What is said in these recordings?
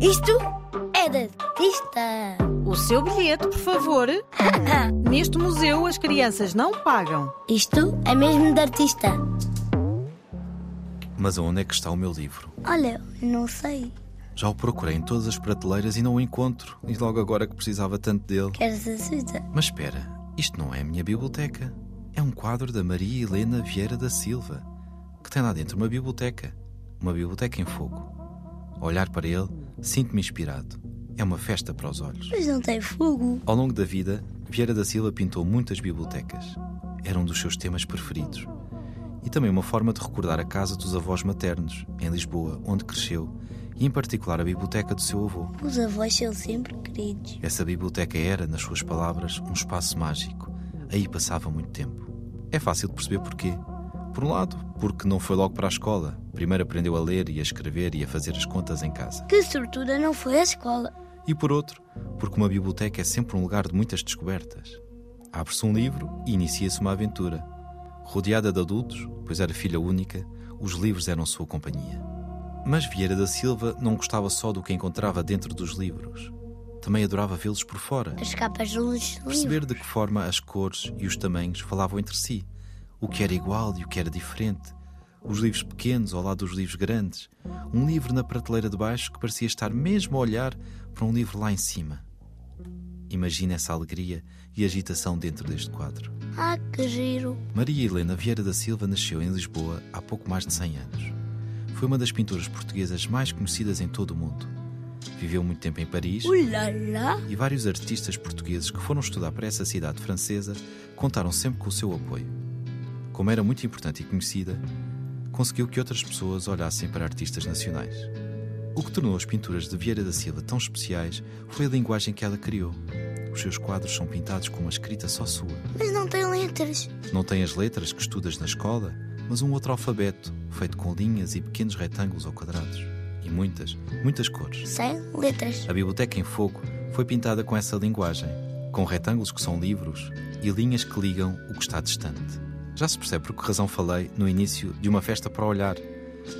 Isto é de artista. O seu bilhete, por favor. Neste museu as crianças não pagam. Isto é mesmo de artista. Mas onde é que está o meu livro? Olha, não sei. Já o procurei em todas as prateleiras e não o encontro. E logo agora que precisava tanto dele. Queres ajuda? Mas espera, isto não é a minha biblioteca. É um quadro da Maria Helena Vieira da Silva, que tem lá dentro uma biblioteca. Uma biblioteca em fogo. Olhar para ele, sinto-me inspirado. É uma festa para os olhos. Mas não tem fogo. Ao longo da vida, Vieira da Silva pintou muitas bibliotecas. Era um dos seus temas preferidos. E também uma forma de recordar a casa dos avós maternos, em Lisboa, onde cresceu, e em particular a biblioteca do seu avô. Os avós são sempre queridos. Essa biblioteca era, nas suas palavras, um espaço mágico. Aí passava muito tempo. É fácil de perceber porquê. Por um lado, porque não foi logo para a escola. Primeiro aprendeu a ler e a escrever e a fazer as contas em casa. Que estrutura não foi a escola. E por outro, porque uma biblioteca é sempre um lugar de muitas descobertas. Abre-se um livro e inicia-se uma aventura. Rodeada de adultos, pois era filha única, os livros eram sua companhia. Mas Vieira da Silva não gostava só do que encontrava dentro dos livros. Também adorava vê-los por fora. As capas dos Perceber livros. de que forma as cores e os tamanhos falavam entre si. O que era igual e o que era diferente. Os livros pequenos ao lado dos livros grandes. Um livro na prateleira de baixo que parecia estar mesmo a olhar para um livro lá em cima. Imagina essa alegria e agitação dentro deste quadro. Ah, que giro. Maria Helena Vieira da Silva nasceu em Lisboa há pouco mais de 100 anos. Foi uma das pintoras portuguesas mais conhecidas em todo o mundo. Viveu muito tempo em Paris Ulala. e vários artistas portugueses que foram estudar para essa cidade francesa contaram sempre com o seu apoio. Como era muito importante e conhecida, conseguiu que outras pessoas olhassem para artistas nacionais. O que tornou as pinturas de Vieira da Silva tão especiais foi a linguagem que ela criou. Os seus quadros são pintados com uma escrita só sua. Mas não tem letras. Não tem as letras que estudas na escola, mas um outro alfabeto, feito com linhas e pequenos retângulos ou quadrados. E muitas, muitas cores. Sem letras. A Biblioteca em Fogo foi pintada com essa linguagem, com retângulos que são livros e linhas que ligam o que está distante. Já se percebe por que razão falei no início de uma festa para olhar.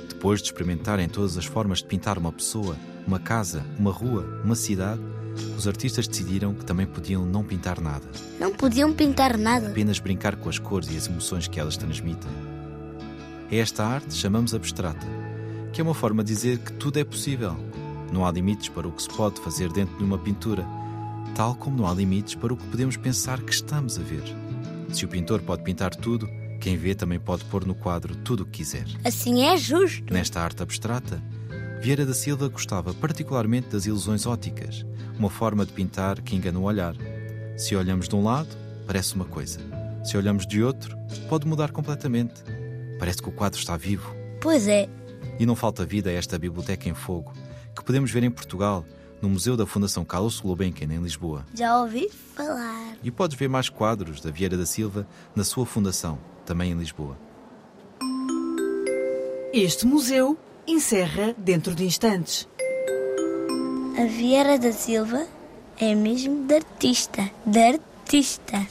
Depois de experimentarem todas as formas de pintar uma pessoa, uma casa, uma rua, uma cidade, os artistas decidiram que também podiam não pintar nada, Não podiam pintar nada. apenas brincar com as cores e as emoções que elas transmitem. É esta arte chamamos abstrata, que é uma forma de dizer que tudo é possível. Não há limites para o que se pode fazer dentro de uma pintura, tal como não há limites para o que podemos pensar que estamos a ver. Se o pintor pode pintar tudo, quem vê também pode pôr no quadro tudo o que quiser. Assim é justo. Nesta arte abstrata, Vieira da Silva gostava particularmente das ilusões óticas, uma forma de pintar que engana o olhar. Se olhamos de um lado, parece uma coisa. Se olhamos de outro, pode mudar completamente. Parece que o quadro está vivo. Pois é. E não falta vida a esta biblioteca em fogo, que podemos ver em Portugal, no Museu da Fundação Carlos Gulbenkian, em Lisboa. Já ouvi falar. E podes ver mais quadros da Vieira da Silva na sua fundação, também em Lisboa. Este museu encerra dentro de instantes. A Vieira da Silva é mesmo de artista. De artista.